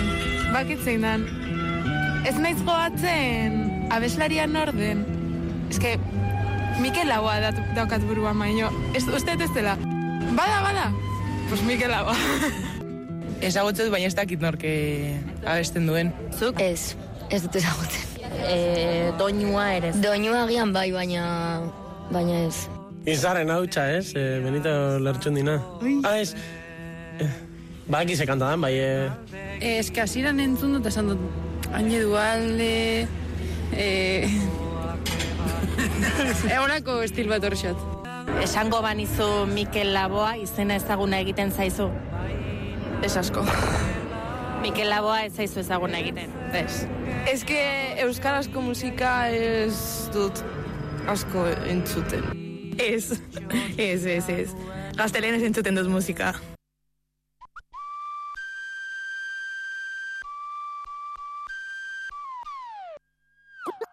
dan, bakit zein dan. Ez naiz goatzen abeslarian orden. Ez que, Mikel Laboa dat, daukat burua maino. Ez, uste ez dela. Bada, bada. Pues Mikel Laboa. Ezagutzen dut, baina ez dakit norke abesten duen. Zuk? Ez, ez dut ezagutzen. E, doinua ere. Doinua agian bai, baina baina ez. Izarren hau ez? E, benito lertxun dina. Ah, ez. Baki ze kanta dan, bai... E... Ez que asiran entzun dut esan dut. Aine dualde... Eh... Egonako estil bat horxat. Esango banizu Mikel Laboa izena ezaguna egiten zaizu. Ez asko. Mikel Laboa ez zaizu ezaguna egiten. Ez. Ez que euskarazko musika ez dut asko entzuten. Ez, ez, ez, ez. Gaztelen ez entzuten dut musika.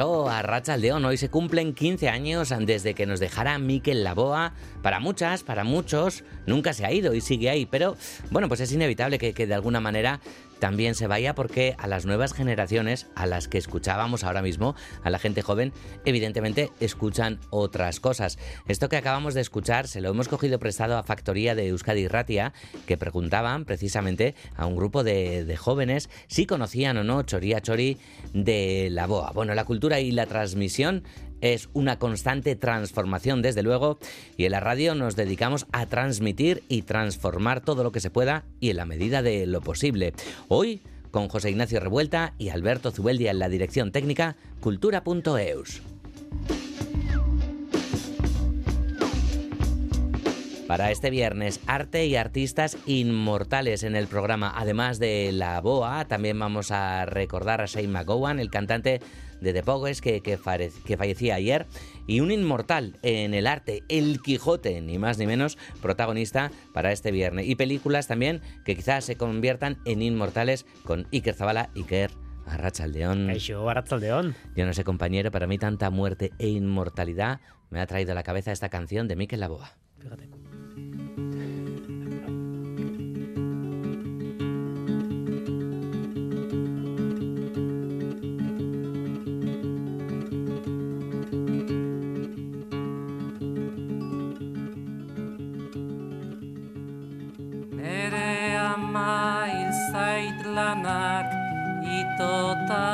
A León, hoy se cumplen 15 años desde que nos dejara Miquel Laboa. Para muchas, para muchos, nunca se ha ido y sigue ahí, pero bueno, pues es inevitable que, que de alguna manera también se vaya porque a las nuevas generaciones, a las que escuchábamos ahora mismo, a la gente joven, evidentemente escuchan otras cosas. Esto que acabamos de escuchar se lo hemos cogido prestado a Factoría de Euskadi Ratia, que preguntaban precisamente a un grupo de, de jóvenes si conocían o no Choría Chori de la Boa. Bueno, la cultura y la transmisión es una constante transformación, desde luego, y en la radio nos dedicamos a transmitir y transformar todo lo que se pueda y en la medida de lo posible. Hoy, con José Ignacio Revuelta y Alberto Zubeldia en la dirección técnica, cultura.eus. Para este viernes, arte y artistas inmortales en el programa. Además de la BOA, también vamos a recordar a Shane McGowan, el cantante de The Pogues que, que, que, fallecía ayer, y un inmortal en el arte, El Quijote, ni más ni menos, protagonista para este viernes. Y películas también que quizás se conviertan en inmortales con Iker Zabala, Iker. Arrachaldeón. Yo, Arrachaldeón. Yo no sé, compañero, para mí tanta muerte e inmortalidad me ha traído a la cabeza esta canción de Mikel Laboa. Fíjate. Lanak itota.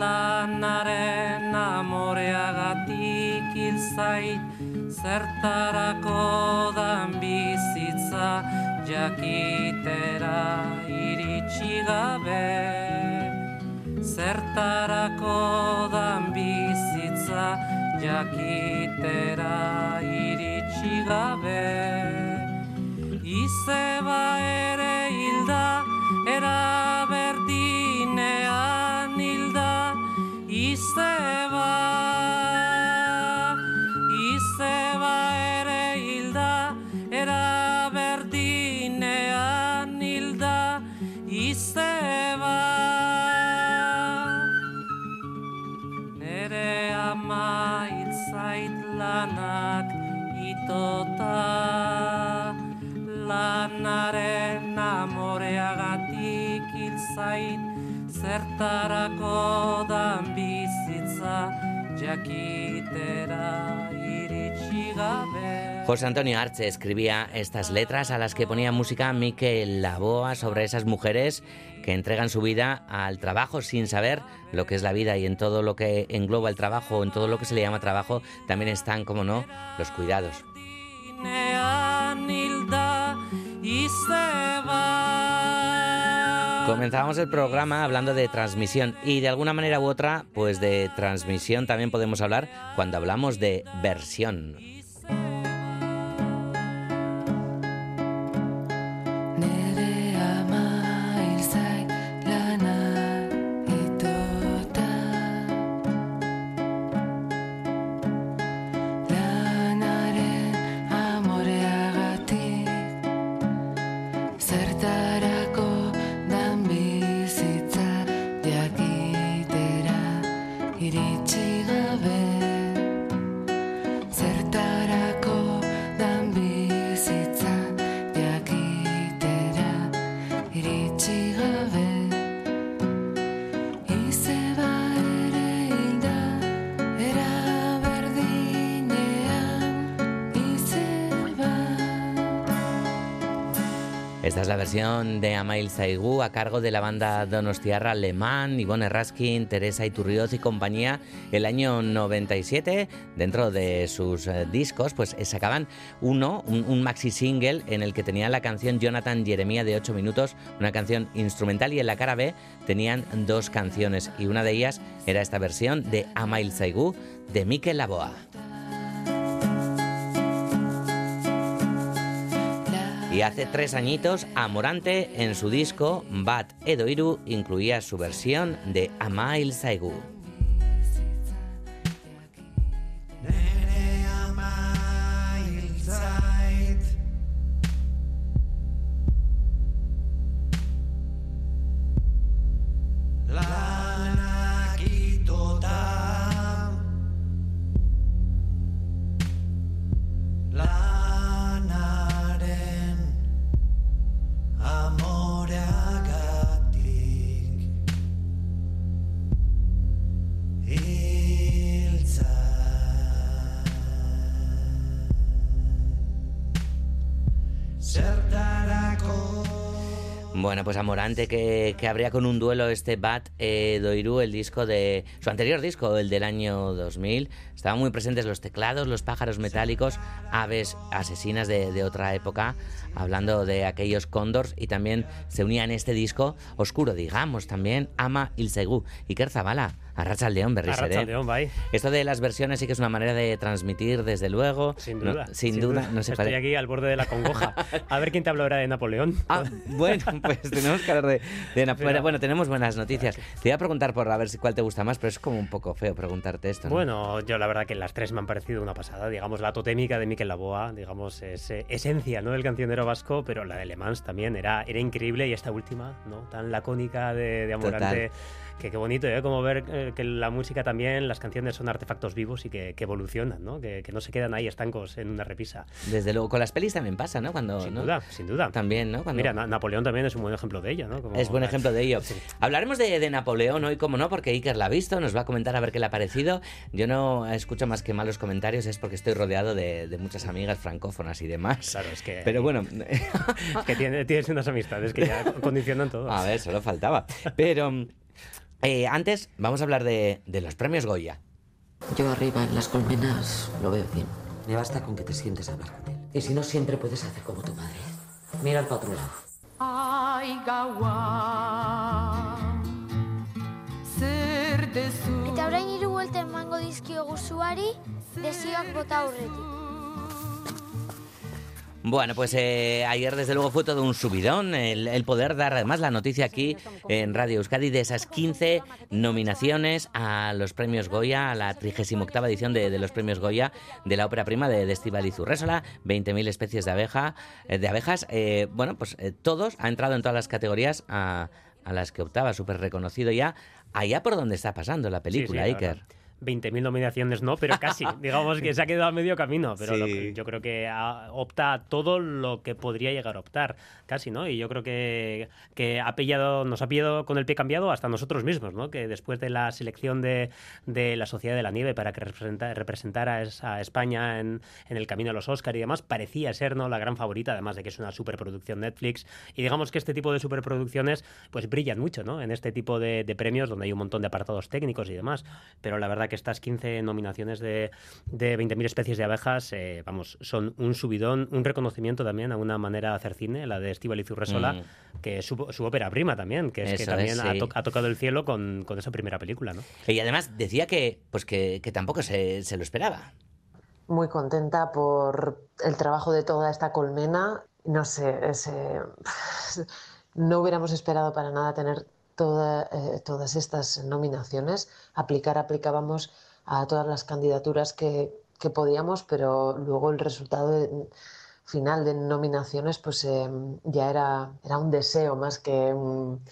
Lanaren amoreagatik hil zait zertarako dan bizitza jakitera iritsi gabe. Zertarako dan bizitza jakitera iritsi gabe izeba ere hilda era berdinean hilda izeba zertarako dan bizitza jakitera iritsi gabe. José Antonio Arce escribía estas letras a las que ponía música Miquel Laboa sobre esas mujeres que entregan su vida al trabajo sin saber lo que es la vida y en todo lo que engloba el trabajo, en todo lo que se le llama trabajo, también están, como no, los cuidados. Comenzamos el programa hablando de transmisión y de alguna manera u otra, pues de transmisión también podemos hablar cuando hablamos de versión. Esta es la versión de Amail Zaigu a cargo de la banda Donostiarra Alemán, Ivonne Raskin, Teresa Iturrioz y compañía. El año 97, dentro de sus eh, discos, pues eh, sacaban uno, un, maxi single en el que tenían la canción Jonathan Jeremía de 8 minutos, una canción instrumental y en la cara B tenían dos canciones y una de ellas era esta versión de Amail Zaigu de Mikel Laboa. Y hace tres añitos, Amorante en su disco Bat Edoiru incluía su versión de Amail Zaigu. Bueno, pues Amorante que, que abría con un duelo este Bat eh, Doiru, el disco de su anterior disco, el del año 2000. Estaban muy presentes los teclados, los pájaros metálicos, aves asesinas de, de otra época, hablando de aquellos cóndors y también se unía en este disco oscuro, digamos, también Ama Ilsegu y Zabala. Arracha al León, Berriz Arratsaldeon, bai. Esto de las versiones sí que es una manera de transmitir, desde luego. Sin No, duda. sin, duda, no se Estoy pare- aquí al borde de la congoja. A ver quién te habla ahora de Napoleón. Ah, bueno, pues tenemos que hablar de, de Nap- Mira. Bueno, tenemos buenas noticias. Te iba a preguntar por a ver si cuál te gusta más, pero es como un poco feo preguntarte esto. ¿no? Bueno, yo la verdad que las tres me han parecido una pasada. Digamos, la totémica de Miquel Laboa, digamos, es eh, esencia ¿no? del cancionero vasco, pero la de Le Mans también era, era increíble y esta última, ¿no? Tan lacónica de, de Amorante. Que qué bonito, ¿eh? Como ver eh, que la música también, las canciones son artefactos vivos y que, que evolucionan, ¿no? Que, que no se quedan ahí estancos en una repisa. Desde luego, con las pelis también pasa, ¿no? Cuando, Sin ¿no? duda, sin duda. También, ¿no? Cuando- Mira, Na- Napoleón también es un buen ejemplo de ello, ¿no? Como- Es buen ejemplo de ello. Sí. Hablaremos de, de Napoleón hoy, como no, porque Iker la ha visto, nos va a comentar a ver qué le ha parecido. Yo no escucho más que malos comentarios, es porque estoy rodeado de, de muchas amigas francófonas y demás. Claro, es que... Pero bueno, Es que tiene- tienes unas amistades que ya condicionan todo. a ver, solo faltaba. Pero eh, antes vamos a hablar de, de los premios Goya. Yo arriba en las colmenas lo veo bien. Me basta con que te sientes a hablar con él. Y si no, siempre puedes hacer como tu madre. Mira otro lado. Eta orain hiru buelta emango dizkiogu zuari, desioak bota aurretik. Bueno, pues eh, ayer desde luego fue todo un subidón el, el poder dar además la noticia aquí en Radio Euskadi de esas 15 nominaciones a los premios Goya, a la 38 edición de, de los premios Goya de la ópera prima de, de Estíbaliz Urrésola, 20.000 especies de abeja, eh, de abejas. eh, bueno, pues eh, todos, ha entrado en todas las categorías a, a las que optaba, súper reconocido ya, allá por donde está pasando la película, Sí, Iker. 20.000 nominaciones no, pero casi. Digamos que se ha quedado a medio camino, pero lo que- yo creo que ha- opta a todo lo que podría llegar a optar, casi, ¿no? Y yo creo que, que ha pillado, nos ha pillado con el pie cambiado hasta nosotros mismos, ¿no? Que después de la selección de, de la Sociedad de la Nieve para que representa- representara a España en, en el camino a los Oscar y demás, parecía ser, ¿no? La gran favorita, además de que es una superproducción Netflix. Y digamos que este tipo de superproducciones, pues brillan mucho, ¿no? En este tipo de, de premios donde hay un montón de apartados técnicos y demás. Pero la verdad que estas 15 nominaciones de, de 20.000 especies de abejas, eh, vamos, son un subidón, un reconocimiento también a una manera de hacer cine, la de Estíbaliz Urresola, Mm. que es su, su ópera prima también, que es que también es, ha, sí. to- ha tocado el cielo con, con esa primera película, ¿no? Y además decía que, pues que, que tampoco se, se lo esperaba. muy contenta por el trabajo de toda esta colmena. No sé, no hubiéramos esperado para nada tener toda, eh, todas estas nominaciones. Aplicar, aplicábamos a todas las candidaturas que, que podíamos, pero luego el resultado final de nominaciones pues eh, ya era, era un deseo más que un-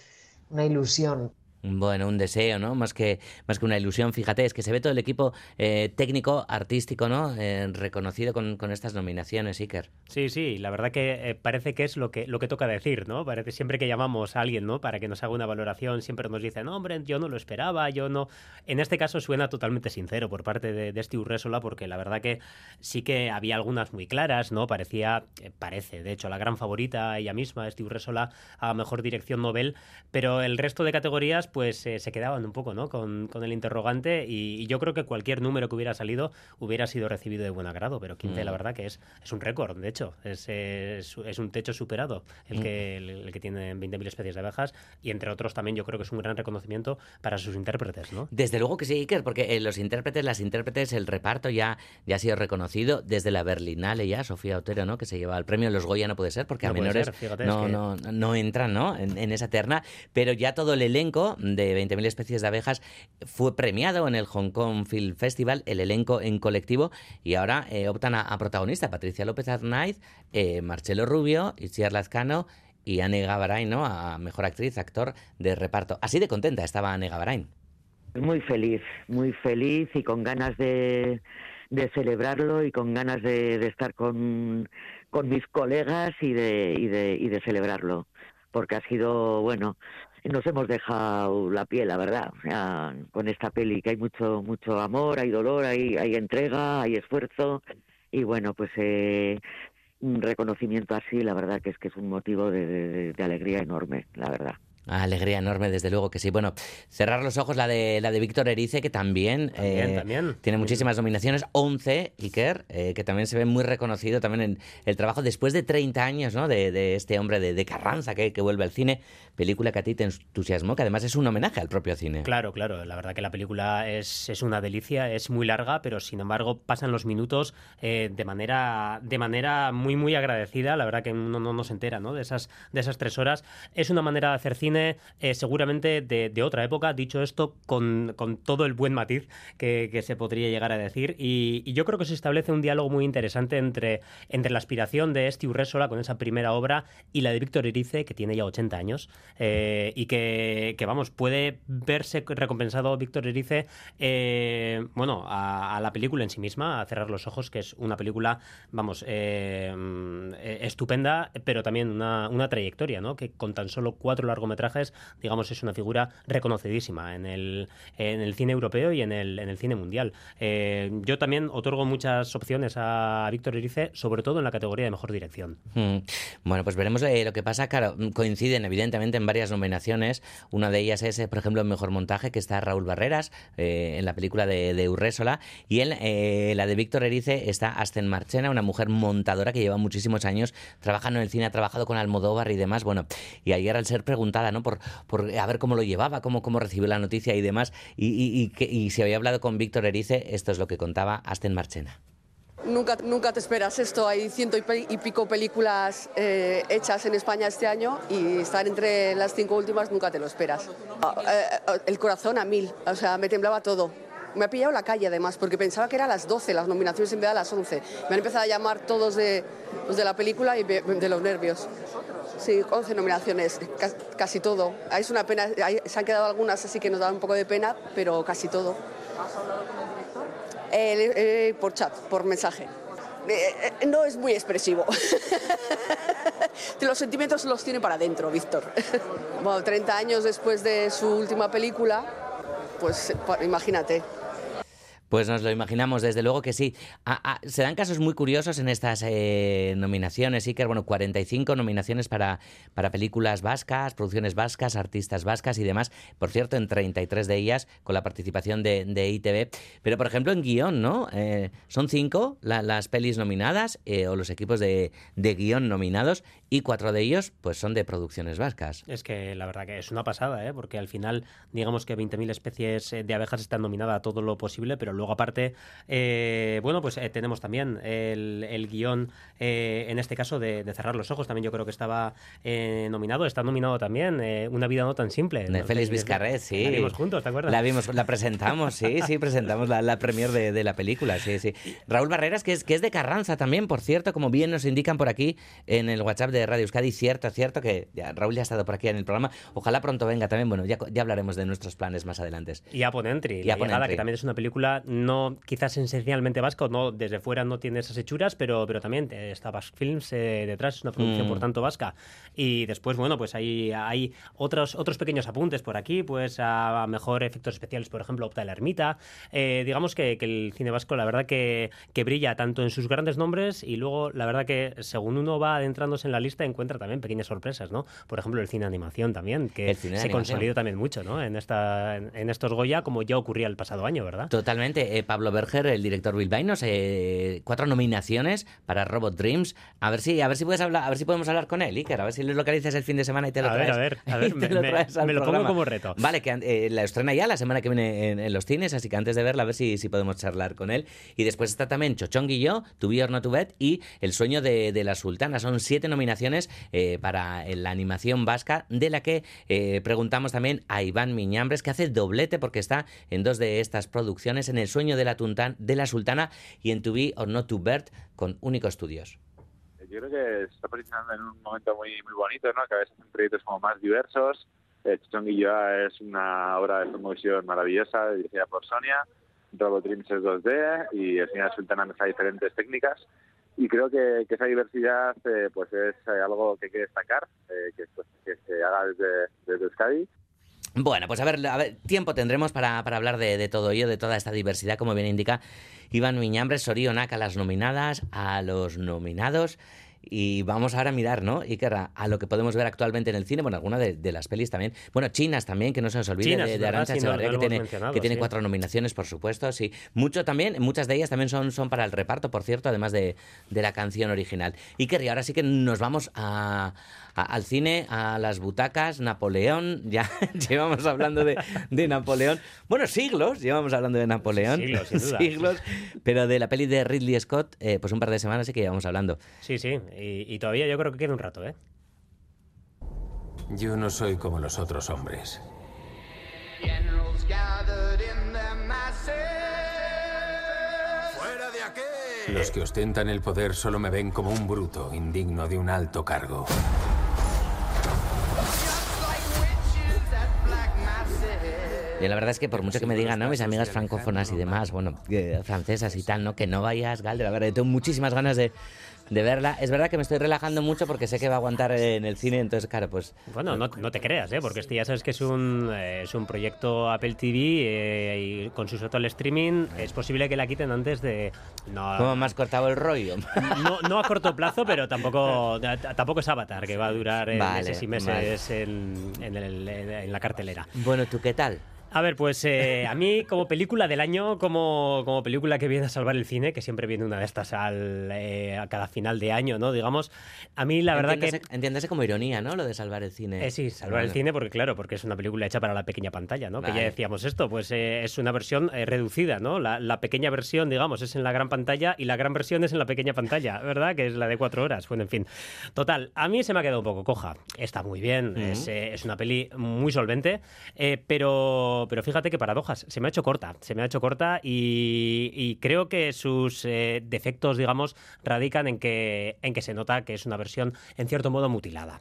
una ilusión. Bueno, un deseo, ¿no? Más que, más que una ilusión, fíjate, es que se ve todo el equipo eh, técnico, artístico, ¿no? Eh, reconocido con, con estas nominaciones, Iker. Sí, sí, la verdad que eh, parece que es lo que, lo que toca decir, ¿no? Parece siempre que llamamos a alguien, ¿no? Para que nos haga una valoración, siempre nos dicen, no, hombre, yo no lo esperaba, yo no. En este caso suena totalmente sincero por parte de, de Steve Resola, porque la verdad que sí que había algunas muy claras, ¿no? Parecía, parece, de hecho, la gran favorita ella misma, Steve Resola, a mejor dirección Nobel, pero el resto de categorías, pues eh, se quedaban un poco, ¿no? Con, con el interrogante y, y yo creo que cualquier número que hubiera salido hubiera sido recibido de buen agrado, pero 15 Mm. la verdad que es, es un récord, de hecho, es, es, es un techo superado el Mm. que, el, el que tiene 20.000 especies de abejas y entre otros también yo creo que es un gran reconocimiento para sus intérpretes, ¿no? Desde luego que sí, Iker, porque eh, los intérpretes, las intérpretes, el reparto ya, ya ha sido reconocido desde la Berlinale ya, Sofía Otero, ¿no? Que se lleva el premio Los Goya, no puede ser, porque No a menores ser, fíjate, no, es que- no, no entran, ¿no? En, en esa terna, pero ya todo el elenco de 20.000 especies de abejas fue premiado en el Hong Kong Film Festival, el elenco en colectivo, y ahora eh, optan a, a protagonista Patricia López Arnaiz, eh, Marcelo Rubio, Itziar Lazcano y Anne Gavarain, ¿no? A mejor actriz, actor de reparto. Así de contenta estaba Anne Gavarain. Muy feliz, muy feliz y con ganas de, de celebrarlo y con ganas de, de estar con, con mis colegas y de, y, de, y de celebrarlo. Porque ha sido, bueno, nos hemos dejado la piel, la verdad, con esta peli que hay mucho, mucho amor, hay dolor, hay, hay entrega, hay esfuerzo y bueno, pues eh, un reconocimiento así, la verdad que es que es un motivo de alegría enorme, la verdad. Alegría enorme, desde luego que sí. Bueno, cerrar los ojos la de la de Víctor Erice, que también, También, eh, también. tiene muchísimas nominaciones, 11, Iker, eh, que también se ve muy reconocido también en el trabajo después de 30 años ¿no? de, de este hombre de, de Carranza que, que vuelve al cine, película que a ti te entusiasmó, que además es un homenaje al propio cine. Claro, claro. La verdad que la película es, es una delicia, es muy larga, pero sin embargo pasan los minutos eh, de manera de manera muy muy agradecida. La verdad que uno no, no se entera, ¿no? De esas de esas tres horas. Es una manera de hacer cine, eh, seguramente de, de otra época. Dicho esto, con, con todo el buen matiz que, que se podría llegar a decir. Y, y yo creo que se establece un diálogo muy interesante entre entre la aspiración de Esti Urresola con esa primera obra y la de Víctor Erice, que tiene ya 80 años eh, y que, que, vamos, puede verse recompensado Víctor Erice, eh, bueno, a, a, la película en sí misma, a cerrar los ojos, que es una película, vamos, eh, eh, estupenda, pero también una, una, trayectoria, ¿no? Que con tan solo cuatro largometrajes, digamos, es una figura reconocidísima en el, en el cine europeo y en el, en el cine mundial. Eh, yo también otorgo muchas opciones a Víctor Erice, sobre todo en la categoría de mejor dirección. Mm. Bueno, pues veremos eh, lo que pasa. Claro, coinciden evidentemente en varias nominaciones. Una de ellas es, eh, por ejemplo, el mejor montaje, que está Raúl Barreras eh, en la película de, de Urrésola. Y en eh, la de Víctor Erice está Asten Marchena, una mujer montadora que lleva muchísimos años trabajando en el cine, ha trabajado con Almodóvar y demás. Bueno, y ayer al ser preguntada, Por, por a ver cómo lo llevaba, cómo, recibió la noticia y demás, y, si había hablado con Víctor Erice, esto es lo que contaba Asten Marchena. Nunca, nunca te esperas esto. Hay ciento y pico películas eh, hechas en España este año y estar entre las cinco últimas nunca te lo esperas. Eh, el corazón a mil, o sea, me temblaba todo. Me ha pillado la calle además, porque pensaba que era las 12, las nominaciones en vez a las 11. Me han empezado a llamar todos de, los de la película y de los nervios. Sí, 11 nominaciones, casi todo. Es una pena, se han quedado algunas así que nos da un poco de pena, pero casi todo. Eh, eh, por chat, por mensaje. Eh, no es muy expresivo. los sentimientos los tiene para adentro, Víctor. bueno, 30 años después de su última película, pues imagínate. Pues nos lo imaginamos, desde luego que sí. Ah, ah, se dan casos muy curiosos en estas eh, nominaciones, Iker. Bueno, 45 nominaciones para, para películas vascas, producciones vascas, artistas vascas y demás. Por cierto, en 33 de ellas con la participación de, de ITV. Pero, por ejemplo, en guion, ¿no? Eh, son cinco la, las pelis nominadas eh, o los equipos de, de guion nominados y cuatro de ellos pues son de producciones vascas. Es que la verdad que es una pasada, ¿eh? Porque al final, digamos que 20.000 especies de abejas están nominadas a todo lo posible, pero luego aparte, eh, bueno, pues eh, tenemos también el, el guion, eh, en este caso, de, de Cerrar los Ojos, también yo creo que estaba nominado, está nominado también, Una vida no tan simple. De ¿no? Félix Vizcarret, sí. La vimos juntos, ¿te acuerdas? La vimos, la presentamos, sí, sí, presentamos la, la premier de, de la película, sí, sí. Raúl Barreras, que es, que es de Carranza también, por cierto, como bien nos indican por aquí en el WhatsApp de Radio Euskadi, cierto, cierto, que ya, Raúl ya ha estado por aquí en el programa, ojalá pronto venga también, bueno, ya, ya hablaremos de nuestros planes más adelante. Y Upon Entry, Y Upon Llegada, que también es una película no quizás esencialmente vasca, no desde fuera no tiene esas hechuras, pero, pero también eh, está Basque Films eh, detrás, es una producción Mm. por tanto vasca. Y después, bueno, pues hay, hay otros, otros pequeños apuntes por aquí, pues a, mejor efectos especiales, por ejemplo, opta la ermita. Eh, digamos que, que el cine vasco, la verdad que, que brilla tanto en sus grandes nombres y luego, la verdad que según uno va adentrándose en la lista, encuentra también pequeñas sorpresas, ¿no? Por ejemplo, el cine animación también, que de se consolida también mucho, ¿no? En, esta, en, en estos Goya, como ya ocurría el pasado año, ¿verdad? Totalmente. Eh, Pablo Berger, el director bilbaínos, eh, cuatro nominaciones para Robot Dreams. A ver si, a ver si puedes hablar, a ver si podemos hablar con él, Iker, a ver si lo localizas el fin de semana y te lo A ver, traes. a ver, a ver, me- lo me- traes al me lo pongo como reto. Vale, que eh, la estrena ya la semana que viene en, en los cines, así que antes de verla, a ver si, si podemos charlar con él. Y después está también Chochong y yo, To Be or Not To Bet y El sueño de, de la sultana. Son siete nominaciones eh, para la animación vasca, de la que preguntamos también a Iván Miñambres, que hace doblete porque está en dos de estas producciones, en El sueño de la, tuntan- de la sultana y en To Be or Not To Bet con Único Estudios. yo creo que se está posicionando en un momento muy muy bonito, ¿no? Que a veces hacen proyectos como más diversos. Eh, Chichonguilloa es una obra de promoción maravillosa dirigida por Sonia. Robot Dreams es 2D y el Señor Sultana mezcla diferentes técnicas. Y creo que, que esa diversidad eh, pues es eh, algo que hay que destacar, eh, que, pues, que se haga desde, desde Euskadi. Bueno, pues a ver, tiempo tendremos para, para hablar de, de todo ello, de toda esta diversidad, como bien indica Iván Miñambres, Sorionak a las nominadas, a los nominados. Y vamos ahora a mirar, ¿no? Iker, a, a lo que podemos ver actualmente en el cine, bueno, alguna de, de las pelis también. Bueno, chinas también, que no se nos olvide, Chinas, de, de no- no lo que tiene, que tiene sí. cuatro nominaciones, por supuesto, sí. Mucho también, muchas de ellas también son, son para el reparto, por cierto, además de, de la canción original. Iker, y ahora sí que nos vamos a, a- al cine, a las butacas, Napoleón, ya llevamos hablando de, de Napoleón. Bueno, siglos llevamos hablando de Napoleón. Siglos, sin duda. Siglos, pero de la peli de Ridley Scott, eh, pues un par de semanas sí que llevamos hablando. Sí, sí, y, y todavía yo creo que queda un rato, ¿eh? Yo no soy como los otros hombres. Generals gathered in their masses. ¡Fuera de aquí! Los que ostentan el poder solo me ven como un bruto, indigno de un alto cargo. Y la verdad es que por mucho que me digan, ¿no? Mis amigas francófonas y demás, bueno, eh, francesas y tal, ¿no? Que no vayas, Galder. A ver, yo tengo muchísimas ganas de, de verla. Es verdad que me estoy relajando mucho porque sé que va a aguantar en el cine, entonces, claro, pues... Bueno, no, no te creas, ¿eh? porque este ya sabes que es un, eh, es un proyecto Apple TV eh, y con su al streaming es posible que la quiten antes de... No, ¿Cómo has cortado el rollo? no, no a corto plazo, pero tampoco, tampoco es Avatar, que va a durar eh, Vale, meses y meses en, en el- en la cartelera. Bueno, ¿tú qué tal? A ver, pues eh, a mí como película del año, como, como película que viene a salvar el cine, que siempre viene una de estas al, eh, a cada final de año, ¿no? Digamos, a mí la verdad que... Entiéndase- Entiéndase como ironía, ¿no? Lo de salvar el cine. Eh, sí, salvar el cine porque claro, porque es una película hecha para la pequeña pantalla, ¿no? Que ya decíamos esto, pues es una versión reducida, ¿no? La, la pequeña versión, digamos, es en la gran pantalla y la gran versión es en la pequeña pantalla, ¿verdad? Que es la de cuatro horas. Bueno, en fin. Total, a mí se me ha quedado un poco coja. Está muy bien, es, es una peli muy solvente, eh, pero, fíjate que paradojas, se me ha hecho corta, se me ha hecho corta y, y creo que sus eh, defectos, digamos, radican en que, en que se nota que es una versión, en cierto modo, mutilada.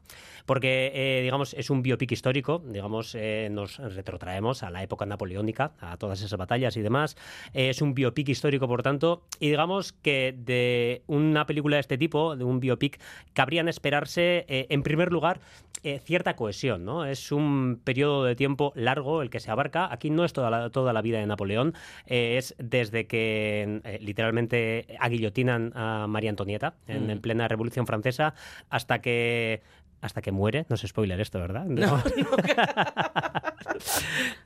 Porque, eh, digamos, es un biopic histórico, digamos, eh, nos retrotraemos a la época napoleónica, a todas esas batallas y demás. Eh, es un biopic histórico, por tanto, y digamos que de una película de este tipo, de un biopic, cabrían esperarse, eh, en primer lugar, cierta cohesión, ¿no? Es un periodo de tiempo largo el que se abarca. Aquí no es toda la, toda la vida de Napoleón, es desde que literalmente aguillotinan a María Antonieta en, Mm. en plena Revolución Francesa hasta que hasta que muere. No es spoiler esto, ¿verdad? No.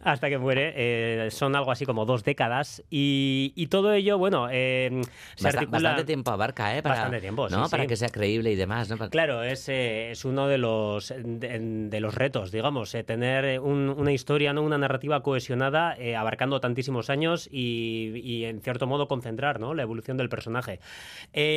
hasta que muere. eh, son algo así como dos décadas. Y, y todo ello, bueno, eh, se articula... Bastante tiempo abarca, ¿eh? Para, Bastante tiempo, sí, ¿no? Para sí. que sea creíble y demás, ¿no? Para- Claro, es, eh, es uno de los, de, de los retos, digamos, tener un- una historia, ¿no? una narrativa cohesionada, abarcando tantísimos años y, y, en cierto modo, concentrar ¿no? la evolución del personaje.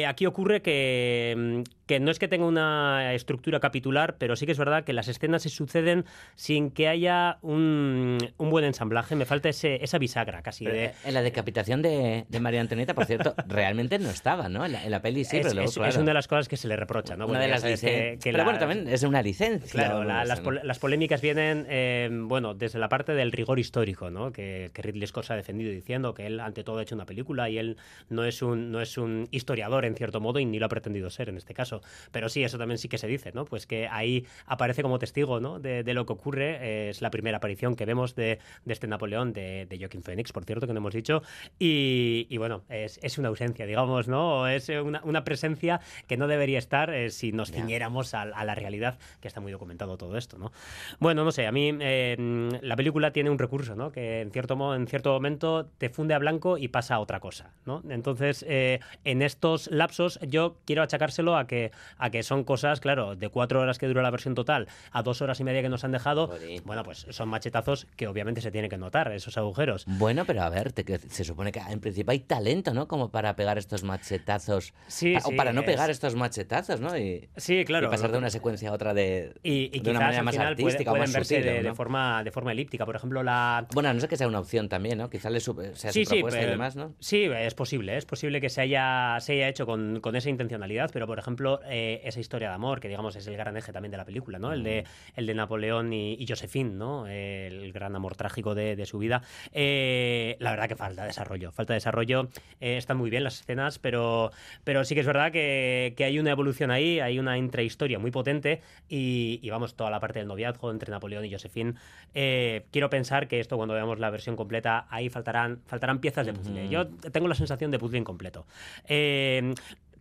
Aquí ocurre que, mm, que no es que tenga una estructura capitular, pero sí que es verdad que las escenas se suceden sin que haya un, un buen ensamblaje. Me falta ese, esa bisagra casi Pero, de... eh, En la decapitación de, de María Antonieta, por cierto, realmente no estaba, ¿no? En la, en la peli sí, es, pero luego, es- claro, es una de las cosas que se le reprocha, ¿no? una Porque de las que- Pero bueno, también es una licencia. Claro, la- las, las polémicas vienen, eh, bueno, desde la parte del rigor histórico, ¿no? Que, que Ridley Scott se ha defendido diciendo que él, ante todo, ha hecho una película y él no es un, no es un historiador, en cierto modo, y ni lo ha pretendido ser en este caso. Pero sí, eso también sí que se dice, ¿no? Pues que ahí aparece como testigo, ¿no? De, de lo que ocurre. eh, es la primera aparición que vemos de, de este Napoleón, de, de Joaquin Phoenix, por cierto, que no hemos dicho. Y, y bueno, es, es una ausencia, digamos, ¿no? Es una, una presencia que no debería estar eh, si nos ciñéramos a, a la realidad, que está muy documentado todo esto, ¿no? Bueno, no sé, a mí eh, la película tiene un recurso, ¿no? Que en cierto, modo, en cierto momento te funde a blanco y pasa a otra cosa, ¿no? Entonces, eh, en estos lapsos yo quiero achacárselo a que, a que son cosas, claro, de cuatro horas que dura la versión total a dos horas y media que nos han dejado, bueno, pues son machetazos que obviamente se tienen que notar, esos agujeros. Bueno, pero a ver, te se supone que en principio hay talento, ¿no? Como para pegar estos machetazos. Sí, Pa- sí, o para no es- pegar estos machetazos, ¿no? Y, Sí, claro. y pasar de una secuencia a otra de, Y, y de una manera al más final puede- artística o más verse sutil, de, forma, de forma elíptica. Por ejemplo, la, Bueno, a no sé que sea una opción también, ¿no? Quizás le sea su propuesta y demás, ¿no? Sí, es posible. Es posible que se haya, se haya hecho con, con esa intencionalidad, pero por ejemplo, eh, esa historia de amor, que digamos es el gran eje también de la película, ¿no? El de, el de Napoleón y, y Josephine, ¿no? El gran amor trágico de, de su vida. Eh, la verdad que falta desarrollo. Falta desarrollo. Eh, están muy bien las escenas, pero, pero sí que es verdad que, que hay una evolución ahí, hay una intrahistoria muy potente y, y vamos, toda la parte del noviazgo entre Napoleón y Josephine. Quiero pensar que esto cuando veamos la versión completa, ahí faltarán, faltarán piezas de puzzle. Yo tengo la sensación de puzzle incompleto. Eh,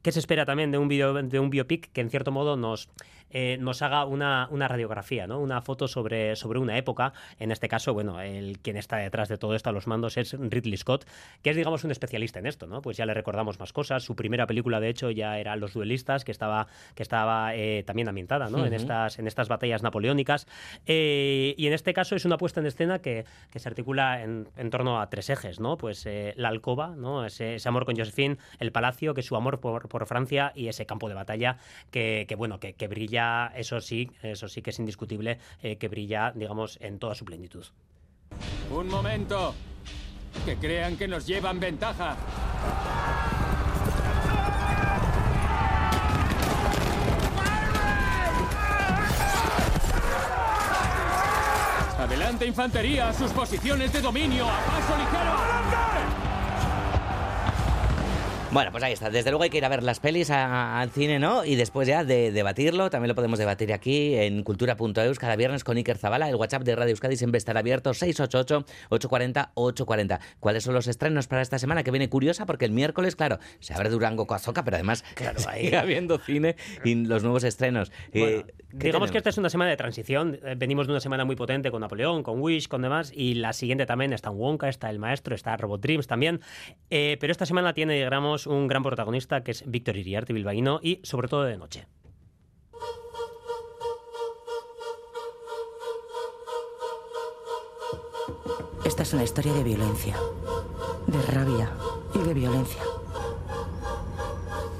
¿Qué se espera también de un, video, de un biopic que en cierto modo nos, eh, nos haga una, una radiografía, ¿no? una foto sobre, sobre una época? En este caso, bueno, el quien está detrás de todo esto a los mandos es Ridley Scott, que es, digamos, un especialista en esto. ¿no? Pues ya le recordamos más cosas. Su primera película, de hecho, ya era Los Duelistas, que estaba, que estaba eh, también ambientada ¿no? en, Ujú. estas, en estas batallas napoleónicas. Eh, y en este caso es una puesta en escena que, que se articula en, en torno a tres ejes, ¿no? Pues eh, la alcoba, ¿no? Ese, ese amor con Josephine, el palacio, que es su amor por, por Francia y ese campo de batalla que, que, bueno, que, que brilla, eso sí, eso sí que es indiscutible, eh, que brilla, digamos, en toda su plenitud. Un momento. Que crean que nos llevan ventaja. Adelante, infantería, a sus posiciones de dominio, a paso ligero. Bueno, pues ahí está. Desde luego hay que ir a ver las pelis a- al cine, ¿no? Y después ya de debatirlo, también lo podemos debatir aquí en cultura.eus cada viernes con Iker Zabala. El WhatsApp de Radio Euskadi siempre estará abierto 688-840-840. ¿Cuáles son los estrenos para esta semana? Que viene curiosa porque el miércoles, claro, se abre Durango Coazoca, pero además Claro, ahí- sigue habiendo cine y los nuevos estrenos. Eh, ¿qué Digamos que esta es una semana de transición. Eh, Venimos de una semana muy potente con Napoleón, con Wish, con demás, y la siguiente también está en Wonka, está El Maestro, está Robot Dreams también. Eh, pero esta semana tiene, digamos, un gran protagonista que es Víctor Iriarte Bilbaíno y sobre todo de noche. Esta es una historia de violencia, de rabia y de violencia.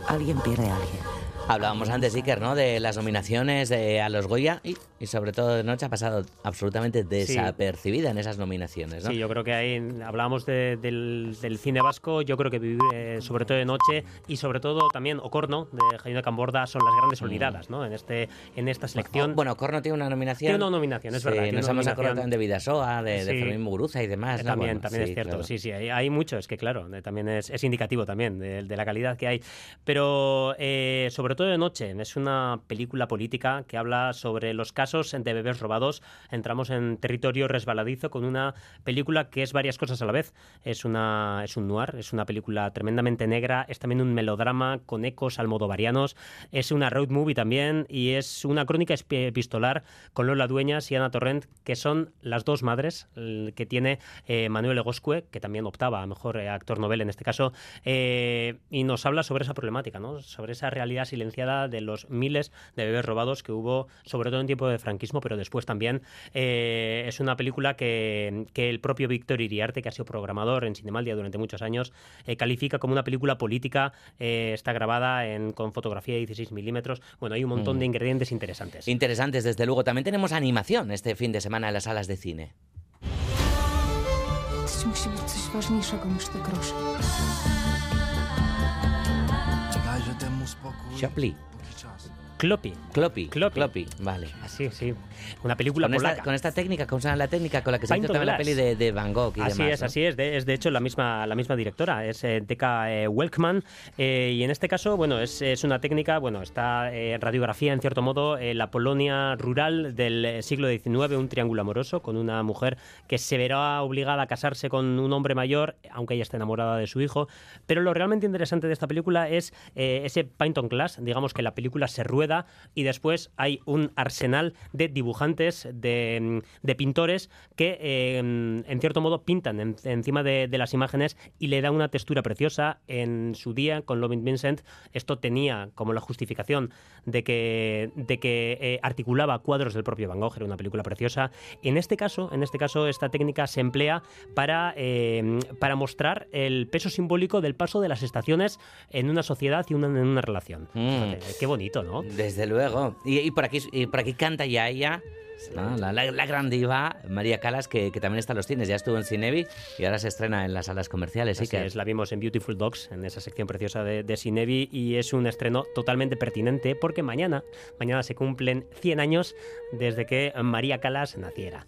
Alguien pierde a alguien. Hablábamos antes, Iker, ¿no? De las nominaciones de- a los Goya y, y sobre todo de noche ha pasado absolutamente desapercibida en esas nominaciones, ¿no? Sí, yo creo que ahí hablábamos de- del, del cine vasco, yo creo que vivir eh, sobre todo de noche y sobre todo también Ocorno de Jaime Camborda son las grandes olvidadas, ¿no? En este en esta selección. Mm. Bueno, Corno tiene una nominación. Tiene una nominación, es Sí, verdad, Nos hemos acordado también de Vidasoa, de, de Sí. Fermín Muguruza y demás. Eh, ¿no? También, Bueno, también sí, es cierto, claro. sí, sí, hay, hay mucho, es que claro, también es, es indicativo también de, de la calidad que hay. Pero eh, sobre todo de noche. Es una película política que habla sobre los casos de bebés robados. Entramos en territorio resbaladizo con una película que es varias cosas a la vez. Es, una, es un noir, es una película tremendamente negra, es también un melodrama con ecos almodovarianos, es una road movie también y es una crónica epistolar con Lola Dueñas y Ana Torrent, que son las dos madres que tiene eh, Manuel Egoscue, que también optaba a mejor eh, actor novel en este caso, eh, y nos habla sobre esa problemática, ¿no? sobre esa realidad de los miles de bebés robados que hubo, sobre todo en tiempo de franquismo, pero después también. Eh, es una película que, que el propio Víctor Iriarte, que ha sido programador en Cinemaldia durante muchos años, eh, califica como una película política. eh, está grabada en, con fotografía de 16 milímetros. Bueno, hay un montón Mm. de ingredientes interesantes. Interesantes, desde luego. También tenemos animación este fin de semana en las salas de cine. Dziś Clopi. Clopi. Clopi. Vale. Así, sí. Una película Con esta, polaca. con esta técnica, ¿cómo se llama la técnica con la que se hizo también la peli de, de Van Gogh y así demás? es, ¿no? así es. De, es de hecho la misma, la misma directora, es eh, Deka eh, Welkman. eh, y en este caso, bueno, es, es una técnica, bueno, está eh, radiografía en cierto modo eh, la Polonia rural del eh, siglo XIX, un triángulo amoroso con una mujer que se verá obligada a casarse con un hombre mayor, aunque ella esté enamorada de su hijo. Pero lo realmente interesante de esta película es ese paint on glass, digamos que la película se rueda y después hay un arsenal de dibujantes, de, mm, de pintores que eh, en cierto modo pintan en- encima de, de las imágenes y le da una textura preciosa. En su día con Loving Vincent esto tenía como la justificación de que, de que eh, articulaba cuadros del propio Van Gogh, era una película preciosa. En este caso, en este caso esta técnica se emplea para, eh, para mostrar el peso simbólico del paso de las estaciones en una sociedad y una, en una relación. Fíjate, qué bonito, ¿no? Desde luego. Y, y por aquí y por aquí canta ya ella, ¿no? la, la- la gran diva María Calas, que, que también está en los cines. Ya estuvo en Cinevi y ahora se estrena en las salas comerciales. Así que es, la vimos en Beautiful Dogs, en esa sección preciosa de, de Cinevi, y es un estreno totalmente pertinente porque mañana, mañana se cumplen 100 años desde que María Calas naciera.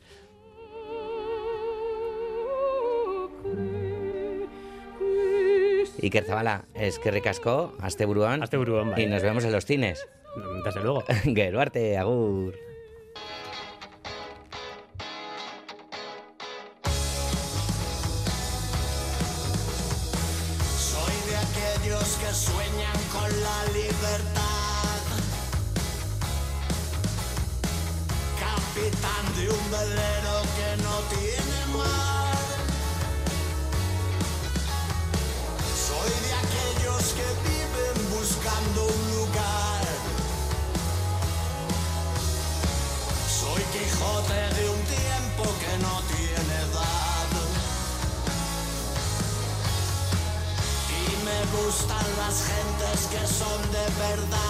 Iker Zabala, es que recascó, hasta buruan. Hasta buruan, bai. Y nos vemos en los cines. Desde luego. Geruarte, agur. Soy de aquellos que sueñan con la libertad. Capitán de un velero gustan las gentes que son de verdad.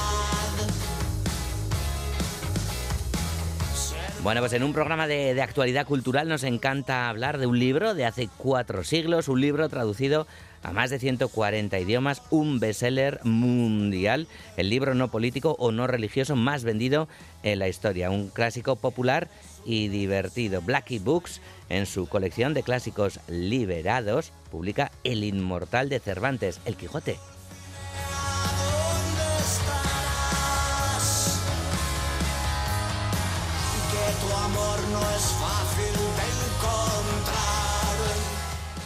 Bueno, pues en un programa de, de actualidad cultural nos encanta hablar de un libro de hace cuatro siglos, un libro traducido a más de 140 idiomas, un bestseller mundial, el libro no político o no religioso más vendido en la historia, un clásico popular y divertido. Blackie Books, en su colección de clásicos liberados, publica El Inmortal de Cervantes, El Quijote.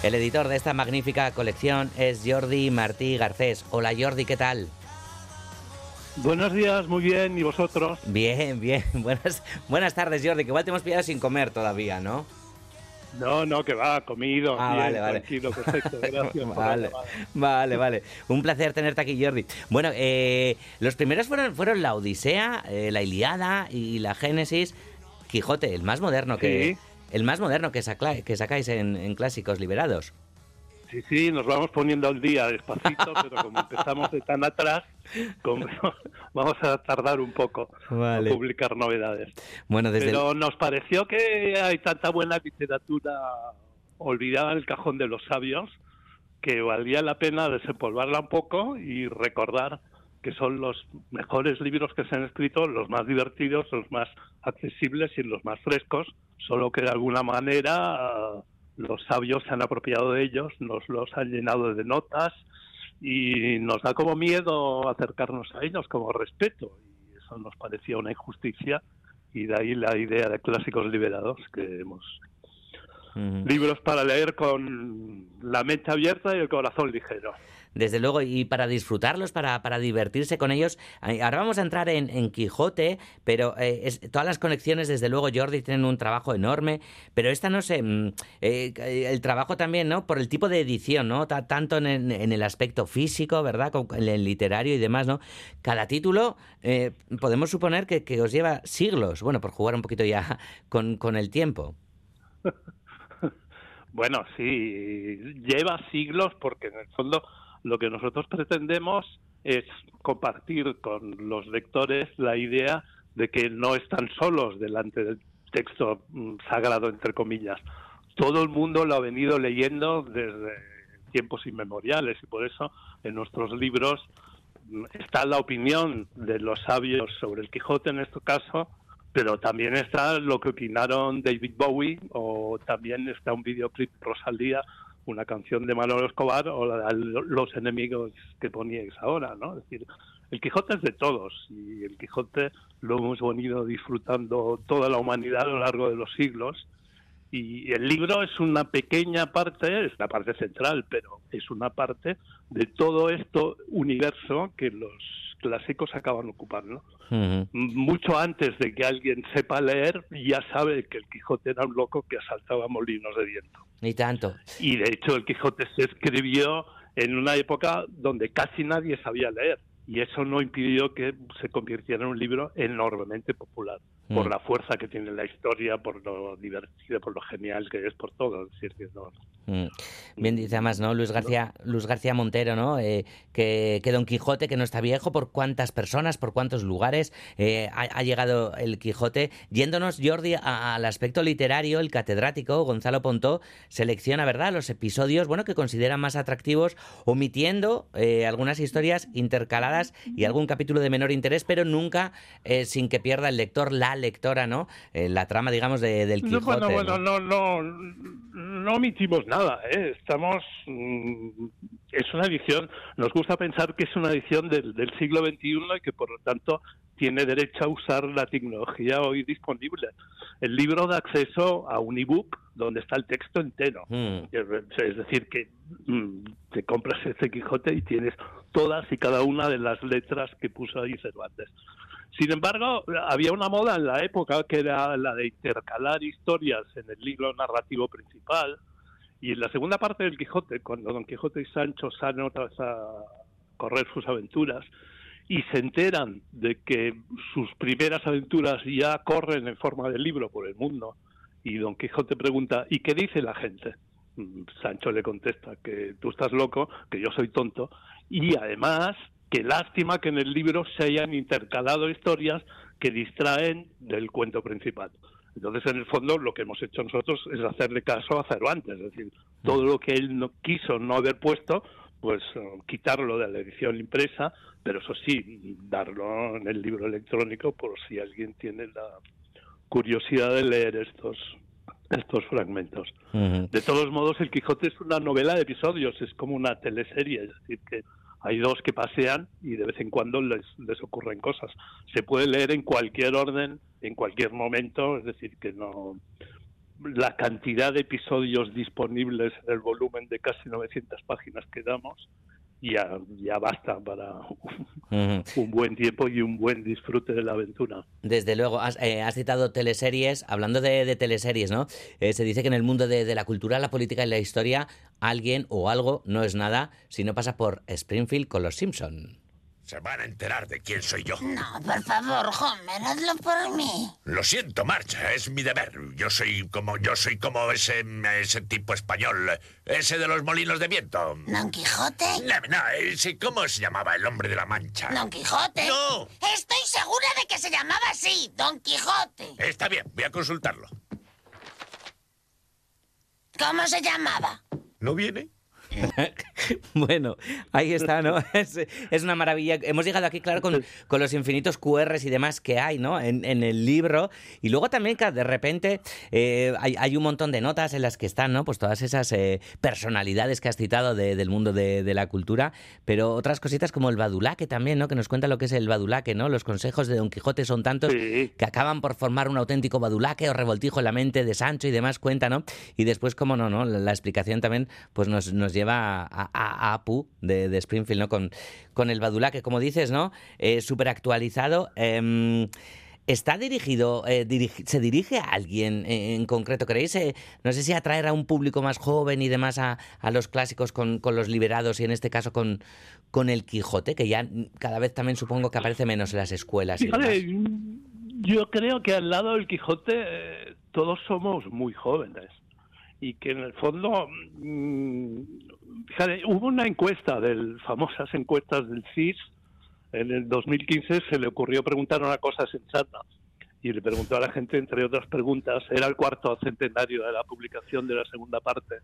El editor de esta magnífica colección es Jordi Martí Garcés. Hola Jordi, ¿qué tal? Buenos días, muy bien, ¿y vosotros? Bien, bien. Buenas, buenas tardes, Jordi, que igual te hemos pillado sin comer todavía, ¿no? No, no, que va, comido, Ah, bien, vale, vale. tranquilo, perfecto, gracias Vale, vale, vale. Un placer tenerte aquí, Jordi. Bueno, eh, los primeros fueron, fueron la Odisea, eh, la Iliada y la Génesis. Quijote, el más moderno que Sí. El más moderno que, sacla- que sacáis en, en clásicos liberados. Sí, sí, nos vamos poniendo al día despacito, pero como empezamos de tan atrás, como- vamos a tardar un poco Vale. a publicar novedades. Bueno, desde el- Pero nos pareció que hay tanta buena literatura olvidada en el cajón de los sabios que valía la pena desempolvarla un poco y recordar que son los mejores libros que se han escrito, los más divertidos, los más accesibles y los más frescos, solo que de alguna manera ah, los sabios se han apropiado de ellos, nos los han llenado de notas y nos da como miedo acercarnos a ellos, como respeto. Y eso nos parecía una injusticia y de ahí la idea de clásicos liberados que hemos libros para leer con la mente abierta y el corazón ligero. Desde luego, y para disfrutarlos, para, para divertirse con ellos. Ahora vamos a entrar en, Quijote, pero eh, es- todas las conexiones, desde luego, Jordi, tienen un trabajo enorme, pero esta, no sé, mm, eh, el trabajo también, ¿no? Por el tipo de edición, ¿no? Ta- Tanto en, en el aspecto físico, ¿verdad? Como en el literario y demás, ¿no? Cada título, eh, podemos suponer que, que os lleva siglos, bueno, por jugar un poquito ya con, con el tiempo. Bueno, sí, lleva siglos porque en el fondo lo que nosotros pretendemos es compartir con los lectores la idea de que no están solos delante del texto mm, sagrado, entre comillas. Todo el mundo lo ha venido leyendo desde tiempos inmemoriales y por eso en nuestros libros mm, está la opinión de los sabios sobre el Quijote en este caso, pero también está lo que opinaron David Bowie o también está un videoclip de Rosalía, una canción de Manolo Escobar o la de los enemigos que poníais ahora, ¿no? Es decir, el Quijote es de todos y el Quijote lo hemos venido disfrutando toda la humanidad a lo largo de los siglos y el libro es una pequeña parte, es la parte central, pero es una parte de todo esto universo que los clásicos acaban ocupando. Mucho antes de que alguien sepa leer, ya sabe que el Quijote era un loco que asaltaba molinos de viento. Ni tanto. Y de hecho el Quijote se escribió en una época donde casi nadie sabía leer. Y eso no impidió que se convirtiera en un libro enormemente popular, por Mm. la fuerza que tiene la historia, por lo divertido, por lo genial que es, por todo. Es decir, que no- Mm. Bien dice además, ¿no? Luis García, Luis García Montero, ¿no? Eh, que, que Don Quijote, que no está viejo, por cuántas personas, por cuántos lugares eh, ha, ha llegado el Quijote. Yéndonos, Jordi, a- al aspecto literario, el catedrático Gonzalo Pontó selecciona, ¿verdad?, los episodios, bueno, que considera más atractivos, omitiendo eh, algunas historias intercaladas y algún capítulo de menor interés, pero nunca sin que pierda el lector, la lectora, ¿no? Eh, la trama, digamos, de- del Quijote. bueno, ¿no? no, no, no omitimos nada, ¿eh? Estamos, mm, es una edición, nos gusta pensar que es una edición del, del siglo XXI y que por lo tanto tiene derecho a usar la tecnología hoy disponible. El libro da acceso a un ebook donde está el texto entero. Es decir, que mm, te compras ese Quijote y tienes todas y cada una de las letras que puso ahí Cervantes. Sin embargo, había una moda en la época que era la de intercalar historias en el libro narrativo principal y en la segunda parte del Quijote, cuando Don Quijote y Sancho salen otra vez a correr sus aventuras y se enteran de que sus primeras aventuras ya corren en forma de libro por el mundo y Don Quijote pregunta ¿y qué dice la gente? Mm, Sancho le contesta que tú estás loco, que yo soy tonto y además que lástima que en el libro se hayan intercalado historias que distraen del cuento principal. Entonces, en el fondo, lo que hemos hecho nosotros es hacerle caso a Cervantes, es decir, todo lo que él no quiso no haber puesto, pues eh, quitarlo de la edición impresa, pero eso sí, darlo en el libro electrónico por si alguien tiene la curiosidad de leer estos estos fragmentos. De todos modos, El Quijote es una novela de episodios, es como una teleserie, es decir, que hay dos que pasean y de vez en cuando les, les ocurren cosas. Se puede leer en cualquier orden, en cualquier momento, es decir, que no la cantidad de episodios disponibles en el volumen de casi 900 páginas que damos ya, ya basta para un buen tiempo y un buen disfrute de la aventura. Desde luego, has, eh, has citado teleseries. Hablando de, de teleseries, ¿no? Eh, se dice que en el mundo de, de la cultura, la política y la historia, alguien o algo no es nada si no pasa por Springfield con los Simpson. Se van a enterar de quién soy yo. No, por favor, Homer, hazlo por mí. Lo siento, Marcha, es mi deber. Yo soy como yo soy como ese ese tipo español, ese de los molinos de viento. ¿Don Quijote? No, no, ese, ¿cómo se llamaba el hombre de la Mancha? ¿Don Quijote? No. Estoy segura de que se llamaba así, Don Quijote. Está bien, voy a consultarlo. ¿Cómo se llamaba? ¿No viene? Bueno, ahí está, ¿no? Es, es una maravilla. Hemos llegado aquí, claro, con, con los infinitos QRs y demás que hay, ¿no? En, en el libro. Y luego también que de repente eh, hay, hay un montón de notas en las que están, ¿no? Pues todas esas eh, personalidades que has citado de- del mundo de, de la cultura, pero otras cositas como el badulaque también, ¿no? Que nos cuenta lo que es el badulaque, ¿no? Los consejos de Don Quijote son tantos que acaban por formar un auténtico badulaque o revoltijo en la mente de Sancho y demás cuenta, ¿no? Y después, como no, ¿no? La, la explicación también pues nos, nos lleva a, a- a Apu de, de Springfield, ¿no? Con, con el badulaque, como dices, ¿no? Eh, Súper actualizado. em, ¿Está dirigido, eh, dirigi- se dirige a alguien en, concreto? ¿Creéis, eh, no sé si atraer a un público más joven y demás a, a los clásicos con, con los liberados y en este caso con, con el Quijote, que ya cada vez también supongo que aparece menos en las escuelas y yo creo que al lado del Quijote eh, todos somos muy jóvenes y que en el fondo, mm, fíjate, hubo una encuesta, del famosas encuestas del CIS, en el 2015 se le ocurrió preguntar una cosa sensata y le preguntó a la gente, entre otras preguntas, era el cuarto centenario de la publicación de la segunda parte,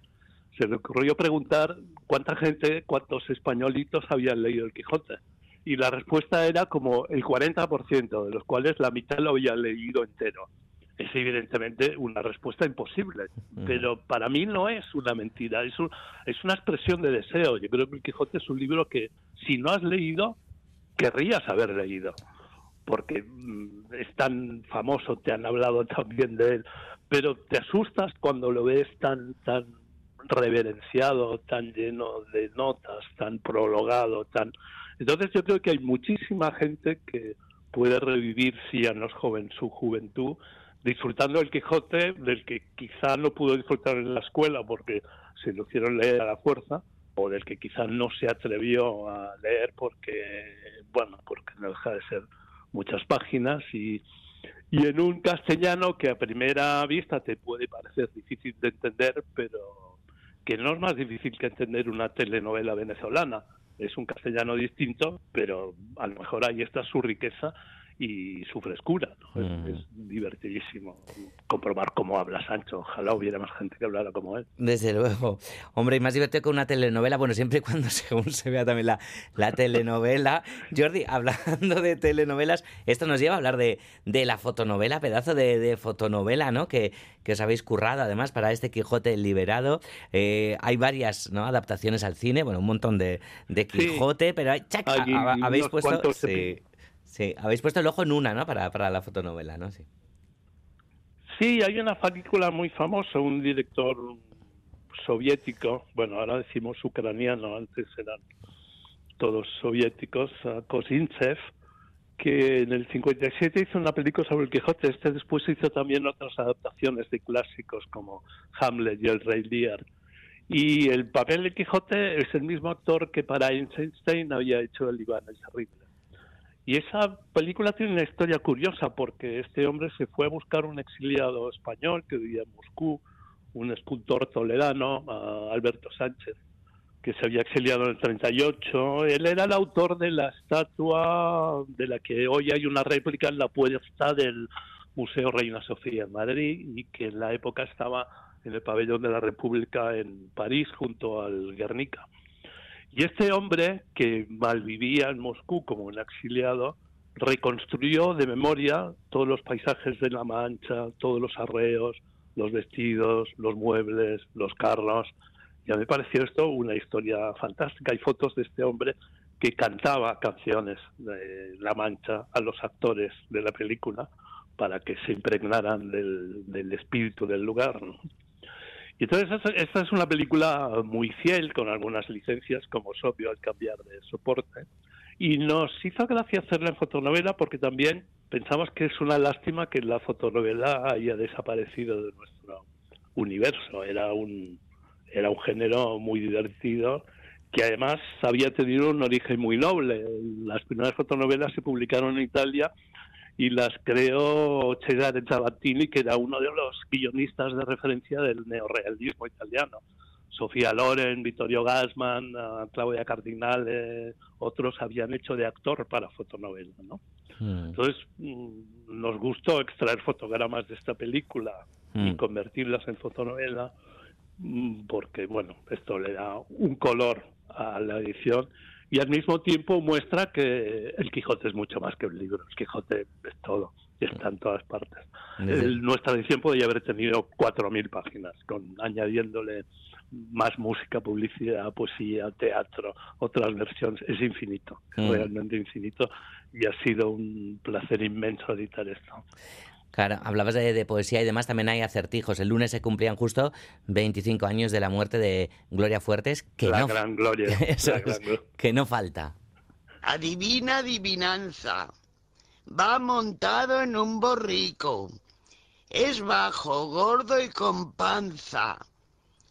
se le ocurrió preguntar cuánta gente, cuántos españolitos habían leído el Quijote. Y la respuesta era como el 40%, de los cuales la mitad lo había leído entero. Es evidentemente una respuesta imposible, pero para mí no es una mentira, es, un- es una expresión de deseo. Yo creo que el Quijote es un libro que si no has leído, querrías haber leído, porque mm, es tan famoso, te han hablado también de él, pero te asustas cuando lo ves tan, tan reverenciado, tan lleno de notas, tan prologado, tan... Entonces yo creo que hay muchísima gente que puede revivir, si ya no es joven, su juventud, disfrutando del Quijote, del que quizá no pudo disfrutar en la escuela porque se lo hicieron leer a la fuerza, o del que quizá no se atrevió a leer porque, bueno, porque no deja de ser muchas páginas y, y en un castellano que a primera vista te puede parecer difícil de entender, pero que no es más difícil que entender una telenovela venezolana. Es un castellano distinto, pero a lo mejor ahí está su riqueza y su frescura. ¿no? Es- Es, divertidísimo comprobar cómo habla Sancho. Ojalá hubiera más gente que hablara como él. Desde luego. Hombre, y más divertido que una telenovela, bueno, siempre y cuando según se vea también la, la telenovela. Jordi, hablando de telenovelas, esto nos lleva a hablar de, de la fotonovela, pedazo de, de fotonovela, ¿no? Que, que os habéis currado además para este Quijote liberado. Eh, hay varias ¿no? adaptaciones al cine, bueno, un montón de, de Sí. Quijote, pero hay- chac, habéis puesto... Sí, sí, habéis puesto el ojo en una, ¿no? Para, para la fotonovela, ¿no? Sí. Sí, hay una película muy famosa, un director soviético, bueno, ahora decimos ucraniano, antes eran todos soviéticos, uh, Kozintsev, que en el 57 hizo una película sobre el Quijote. Este después hizo también otras adaptaciones de clásicos como Hamlet y El Rey Lear. Y el papel de Quijote es el mismo actor que para Einstein había hecho el Iván el Terrible. Y esa película tiene una historia curiosa porque este hombre se fue a buscar un exiliado español que vivía en Moscú, un escultor toledano, Alberto Sánchez, que se había exiliado en el 38. Él era el autor de la estatua de la que hoy hay una réplica en la puerta del Museo Reina Sofía en Madrid y que en la época estaba en el pabellón de la República en París junto al Guernica. Y este hombre, que malvivía en Moscú como un exiliado, reconstruyó de memoria todos los paisajes de La Mancha, todos los arreos, los vestidos, los muebles, los carros. Y a mí me pareció esto una historia fantástica. Hay fotos de este hombre que cantaba canciones de La Mancha a los actores de la película para que se impregnaran del, del espíritu del lugar. Y entonces esta, es una película muy fiel, con algunas licencias, como es obvio al cambiar de soporte. Y nos hizo gracia hacerla en fotonovela porque también pensamos que es una lástima que la fotonovela haya desaparecido de nuestro universo. Era un, era un género muy divertido que además había tenido un origen muy noble. Las primeras fotonovelas se publicaron en Italia y las creó Cesare Zavattini, que era uno de los guionistas de referencia del neorealismo italiano. Sofía Loren, Vittorio Gassman, uh, Claudia Cardinale, otros habían hecho de actor para fotonovela, ¿no? Entonces mm, nos gustó extraer fotogramas de esta película y Mm. convertirlas en fotonovela mm, porque, bueno, esto le da un color a la edición y al mismo tiempo muestra que el Quijote es mucho más que un libro, el Quijote es todo y está en todas partes. El- nuestra edición podría haber tenido 4.000 páginas, con añadiéndole más música, publicidad, poesía, teatro, otras versiones. Es infinito, es Mm. realmente infinito y ha sido un placer inmenso editar esto. Claro, hablabas de, de poesía y demás, también hay acertijos. El lunes se cumplían justo 25 años de la muerte de Gloria Fuertes, que La no, gran Gloria, Eso la es, gran Gloria. que no falta. Adivina adivinanza. Va montado en un borrico. Es bajo, gordo y con panza.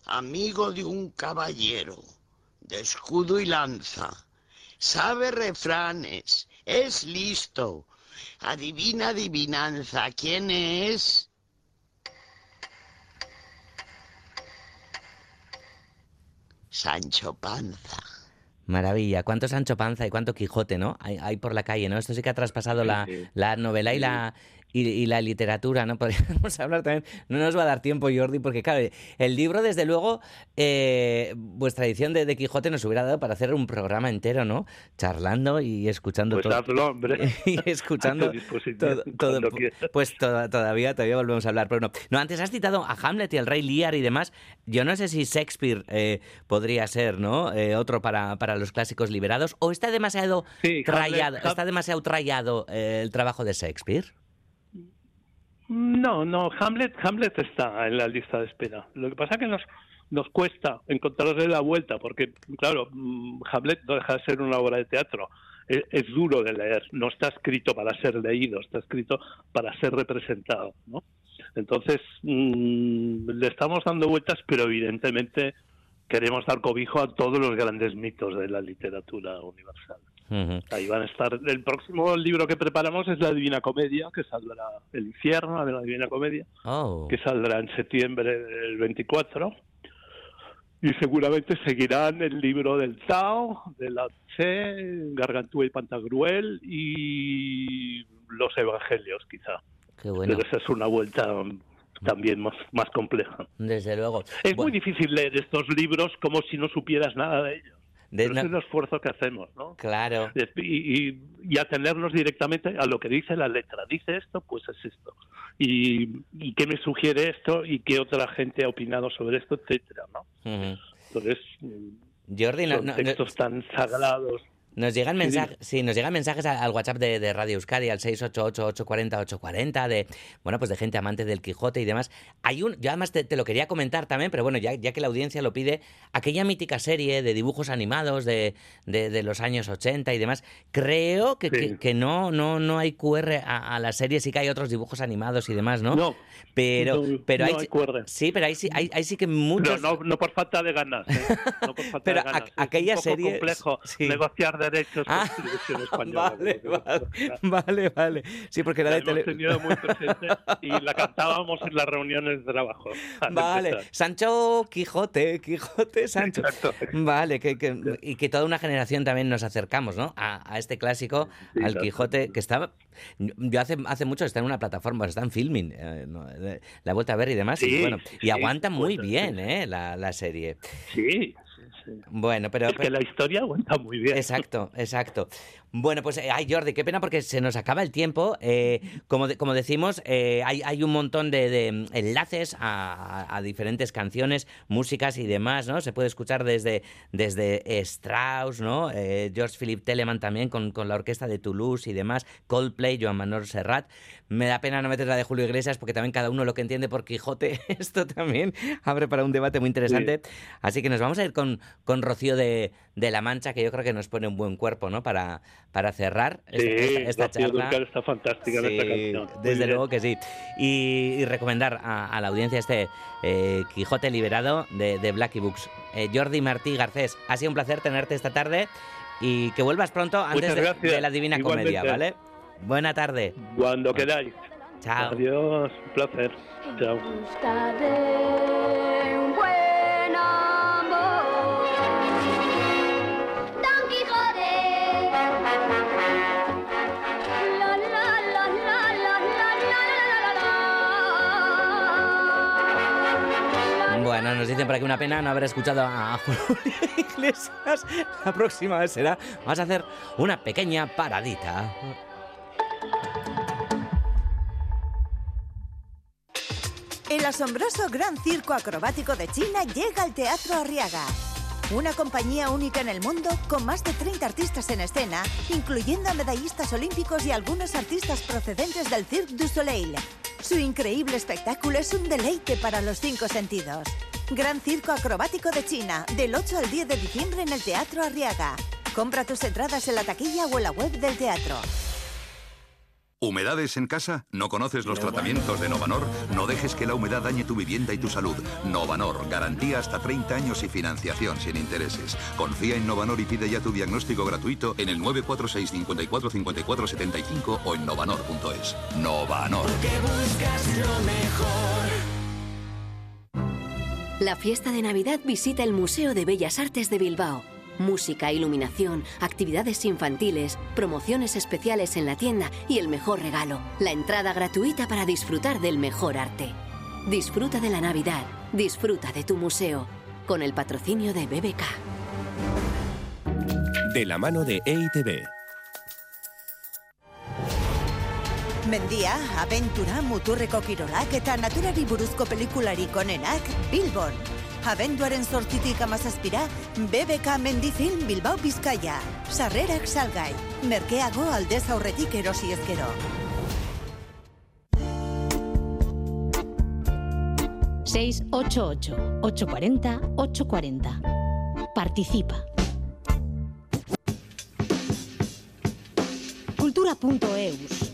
Amigo de un caballero. De escudo y lanza. Sabe refranes. Es listo. Adivina adivinanza. ¿Quién es? Sancho Panza. Maravilla. ¿Cuánto Sancho Panza y cuánto Quijote, no? Hay, hay por la calle, ¿no? Esto sí que ha traspasado la, sí. la novela y la, y, y la literatura, ¿no? Podríamos hablar también. No nos va a dar tiempo, Jordi, porque claro, el libro, desde luego, eh, vuestra edición de, de Quijote nos hubiera dado para hacer un programa entero, ¿no? Charlando y escuchando Pues todo. hazlo, hombre. y escuchando todo, todo- pues to- todavía todavía volvemos a hablar pero no no antes has citado a Hamlet y al rey Lear y demás yo no sé si Shakespeare eh, podría ser no Eh, otro para, para los clásicos liberados o está demasiado Sí, trallado está demasiado trallado eh, el trabajo de Shakespeare No, no, Hamlet, Hamlet está en la lista de espera. Lo que pasa es que nos, nos cuesta encontrarle la vuelta, porque, claro, mm, Hamlet no deja de ser una obra de teatro. Es, duro de leer, no está escrito para ser leído, está escrito para ser representado, ¿no? Entonces, mm, le estamos dando vueltas, pero evidentemente queremos dar cobijo a todos los grandes mitos de la literatura universal. Ujú. Ahí van a estar. El próximo libro que preparamos es La Divina Comedia, que saldrá El infierno de la Divina Comedia, Oh. que saldrá en septiembre del 24. Y seguramente seguirán el libro del Tao, de la Tse, Gargantúa y Pantagruel y los Evangelios, quizá. qué bueno Pero esa es una vuelta también más, más compleja. desde luego Es Bueno, muy difícil leer estos libros como si no supieras nada de ellos. De- no- es el esfuerzo que hacemos, ¿no? claro y, y, y atenernos directamente a lo que dice la letra. Dice esto, pues es esto. Y, y qué me sugiere esto y qué otra gente ha opinado sobre esto, etcétera, ¿no? Entonces, Jordi no- son no- no- textos tan sagrados. Nos llegan mensajes, sí, nos llegan mensajes al, WhatsApp de, de Radio Euskadi, al 688-840-840, de, bueno, pues de gente amante del Quijote y demás. Hay un, yo además te, te lo quería comentar también, pero bueno, ya, ya que la audiencia lo pide, aquella mítica serie de dibujos animados de, de, de los años 80 y demás, creo que, Sí. que, que no, no, no hay QR a, a la serie, sí que hay otros dibujos animados y demás, ¿no? No, pero, no, pero no hay, hay QR. sí, pero ahí sí, hay, ahí sí que muchos... no, no por falta de ganas. ¿eh? No por falta Pero de ganas. a- Es aquella un poco serie- complejo sí. negociar derechos Ah, española. Vale, vale, vale, vale. Sí, porque era La de hemos tele... tenido muy presente y la cantábamos en las reuniones de trabajo. al Vale, empezar. Sancho Quijote, Quijote Sancho. Exacto. Vale, que, que- y que toda una generación también nos acercamos, ¿no? A, a este clásico, Sí, al. Quijote, que estaba. Yo hace, hace mucho está en una plataforma, está en filming, eh, no, eh, la he vuelto a ver y demás. y Sí, bueno, y aguanta muy bien. ¿eh? La, la serie. Sí. Bueno, pero. Es que la historia aguanta muy bien. Exacto, exacto. Bueno, pues, eh, ay, Jordi, qué pena porque se nos acaba el tiempo. Eh, como, de- como decimos, eh, hay, hay un montón de, de, mm, enlaces a, diferentes canciones, músicas y demás, ¿no? Se puede escuchar desde, desde Strauss, ¿no? George Philip Telemann también con, con la orquesta de Toulouse y demás, Coldplay, Joan Manuel Serrat. Me da pena no meter la de Julio Iglesias porque también cada uno lo que entiende por Quijote, esto también abre para un debate muy interesante. Así que nos vamos a ir con, con Rocío de, de La Mancha, que yo creo que nos pone un buen cuerpo, ¿no? Para, para cerrar esta, Sí, esta- esta charla. Está fantástica en esta Sí, canción. Desde bien. luego que sí. Y, y recomendar a, a la audiencia este eh, Quijote liberado de, de Blacky Books. Eh, Jordi Martí Garcés, ha sido un placer tenerte esta tarde y que vuelvas pronto antes de, de la Divina Comedia, Igualmente. ¿vale? Buena tarde. Cuando queráis. Chao. Adiós, un placer. Chao. Bueno, nos dicen por aquí una pena no haber escuchado a Julio Iglesias. La próxima vez será, vas a hacer una pequeña paradita. El asombroso Gran Circo Acrobático de China llega al Teatro Arriaga. Una compañía única en el mundo con más de 30 artistas en escena, incluyendo a medallistas olímpicos y algunos artistas procedentes del Cirque du Soleil. Su increíble espectáculo es un deleite para los cinco sentidos. Gran Circo Acrobático de China, del 8 al 10 de diciembre en el Teatro Arriaga. Compra tus entradas en la taquilla o en la web del teatro. ¿Humedades en casa? ¿No conoces los tratamientos de Novanor? No dejes que la humedad dañe tu vivienda y tu salud. Novanor, garantía hasta 30 años y financiación sin intereses. Confía en Novanor y pide ya tu diagnóstico gratuito en el 946 54 54 75 o en novanor.es. Novanor. buscas lo mejor. La fiesta de Navidad visita el Museo de Bellas Artes de Bilbao. Música, iluminación, actividades infantiles, promociones especiales en la tienda y el mejor regalo, la entrada gratuita para disfrutar del mejor arte. Disfruta de la Navidad, disfruta de tu museo, con el patrocinio de BBK. De la mano de EITB. Mendia, abentura muturreko kirolak eta naturari buruzko pelikulariko onenak Bilbon. Abenduaren sortzitik amazazpira, BBK Mendifilm Bilbao Bizkaia. Sarrerak salgai. Merkeago aldez aurretik erosi ezkero. 688 840 840. Participa. Cultura.eus.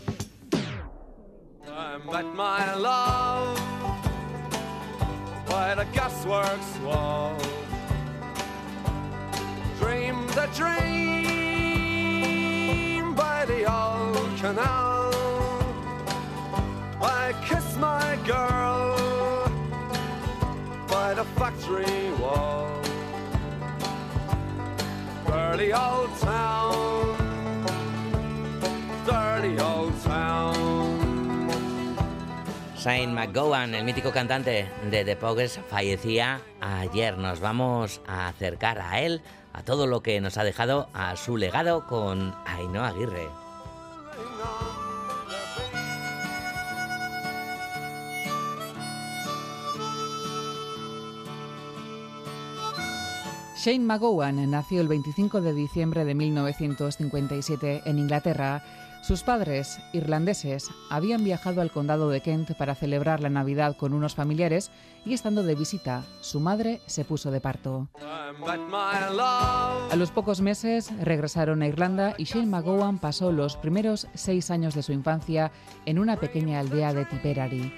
I met my love by the gasworks wall. Dream the dream by the old canal. I kiss my girl by the factory wall. Dirty old town, Shane McGowan, el mítico cantante de The Pogues, fallecía ayer. Nos vamos a acercar a él, a todo lo que nos ha dejado, a su legado con Ainhoa Aguirre. Shane McGowan nació el 25 de diciembre de 1957 en Inglaterra. Sus padres, irlandeses, habían viajado al condado de Kent para celebrar la Navidad con unos familiares y estando de visita, su madre se puso de parto. A los pocos meses regresaron a Irlanda y Shane McGowan pasó los primeros seis años de su infancia en una pequeña aldea de Tipperary.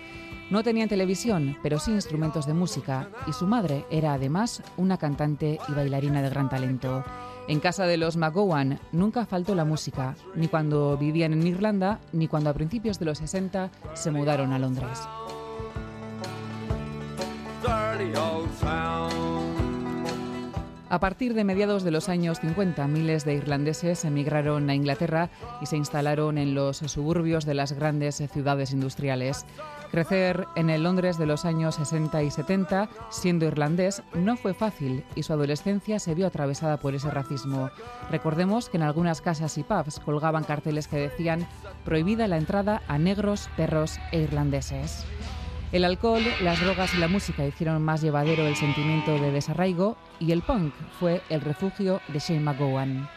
No tenían televisión, pero sí instrumentos de música, y su madre era además una cantante y bailarina de gran talento. En casa de los McGowan nunca faltó la música, ni cuando vivían en Irlanda, ni cuando a principios de los 60 se mudaron a Londres. A partir de mediados de los años 50, miles de irlandeses emigraron a Inglaterra y se instalaron en los suburbios de las grandes ciudades industriales. Crecer en el Londres de los años 60 y 70, siendo irlandés, no fue fácil y su adolescencia se vio atravesada por ese racismo. Recordemos que en algunas casas y pubs colgaban carteles que decían prohibida la entrada a negros, perros e irlandeses. El alcohol, las drogas y la música hicieron más llevadero el sentimiento de desarraigo y el punk fue el refugio de Shane McGowan.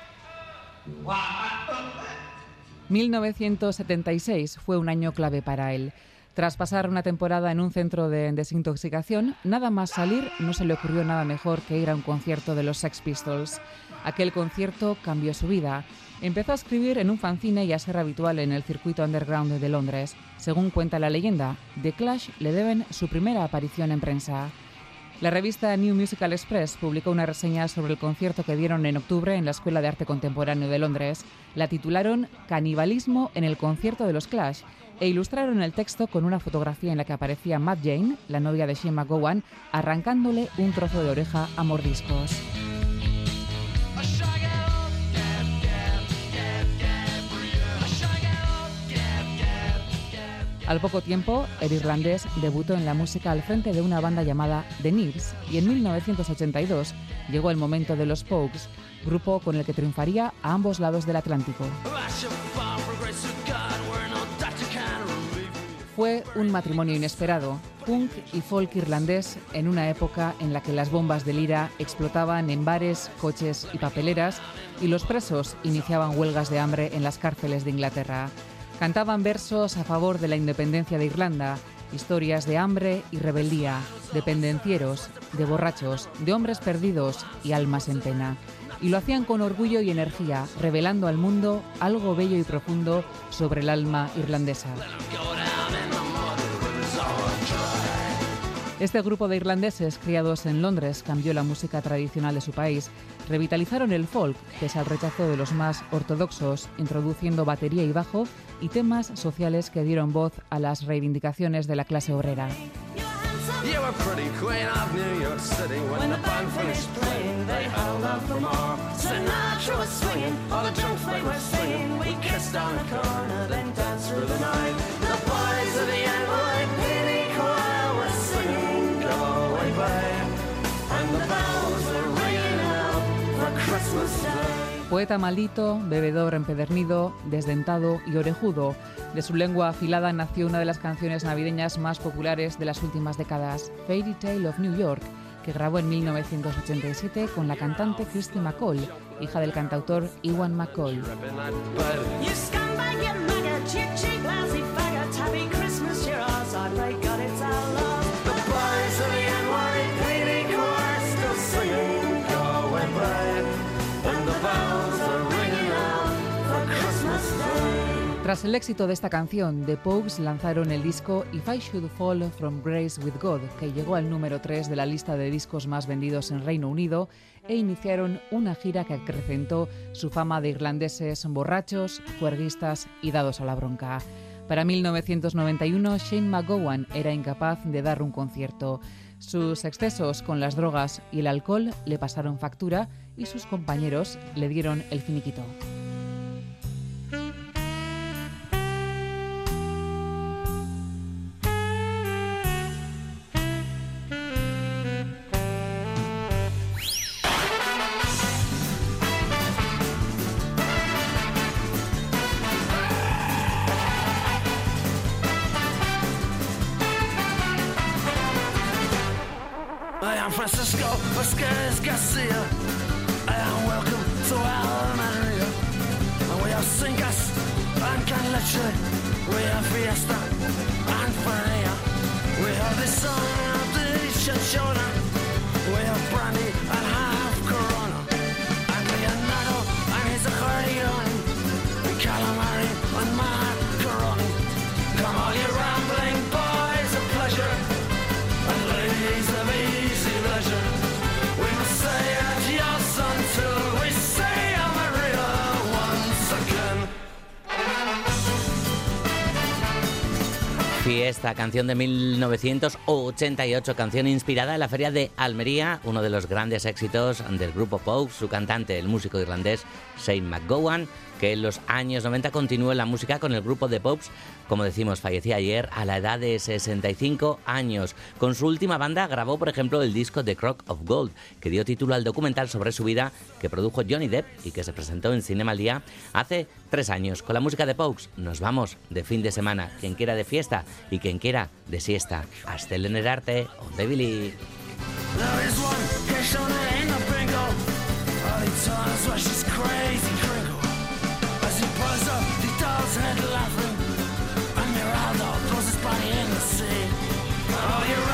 1976 fue un año clave para él. Tras pasar una temporada en un centro de desintoxicación, nada más salir no se le ocurrió nada mejor que ir a un concierto de los Sex Pistols. Aquel concierto cambió su vida. Empezó a escribir en un fanzine y a ser habitual en el circuito underground de Londres. Según cuenta la leyenda, The Clash le deben su primera aparición en prensa. La revista New Musical Express publicó una reseña sobre el concierto que dieron en octubre en la Escuela de Arte Contemporáneo de Londres. La titularon Canibalismo en el concierto de los Clash e ilustraron el texto con una fotografía en la que aparecía Matt Jane, la novia de Shane McGowan, arrancándole un trozo de oreja a mordiscos. Al poco tiempo, el irlandés debutó en la música al frente de una banda llamada The Nibs y en 1982 llegó el momento de los Pogues, grupo con el que triunfaría a ambos lados del Atlántico. Fue un matrimonio inesperado, punk y folk irlandés en una época en la que las bombas de lira explotaban en bares, coches y papeleras y los presos iniciaban huelgas de hambre en las cárceles de Inglaterra. Cantaban versos a favor de la independencia de Irlanda, historias de hambre y rebeldía, de pendencieros, de borrachos, de hombres perdidos y almas en pena. Y lo hacían con orgullo y energía, revelando al mundo algo bello y profundo sobre el alma irlandesa. Este grupo de irlandeses criados en Londres cambió la música tradicional de su país, revitalizaron el folk pese al rechazo de los más ortodoxos, introduciendo batería y bajo y temas sociales que dieron voz a las reivindicaciones de la clase obrera. Poeta maldito, bebedor empedernido, desdentado y orejudo. De su lengua afilada nació una de las canciones navideñas más populares de las últimas décadas, Fairy Tale of New York, que grabó en 1987 con la cantante Christy McCall, hija del cantautor Ewan McCall. Tras el éxito de esta canción, The Pogues lanzaron el disco If I Should Fall From Grace With God, que llegó al número 3 de la lista de discos más vendidos en Reino Unido, e iniciaron una gira que acrecentó su fama de irlandeses borrachos, juerguistas y dados a la bronca. Para 1991, Shane McGowan era incapaz de dar un concierto. Sus excesos con las drogas y el alcohol le pasaron factura y sus compañeros le dieron el finiquito. Fiesta, canción de 1988, canción inspirada en la feria de Almería, uno de los grandes éxitos del grupo Pogue, su cantante, el músico irlandés Shane McGowan, que en los años 90 continuó la música con el grupo The Pops. Como decimos, fallecía ayer a la edad de 65 años. Con su última banda grabó, por ejemplo, el disco The Crock of Gold, que dio título al documental sobre su vida que produjo Johnny Depp y que se presentó en Cinema al Día hace tres años. Con la música de Pogues nos vamos de fin de semana. Quien quiera de fiesta y quien quiera de siesta. Hasta el arte, on Billy. red laughing, and Miranda throws his body in the sea. Oh,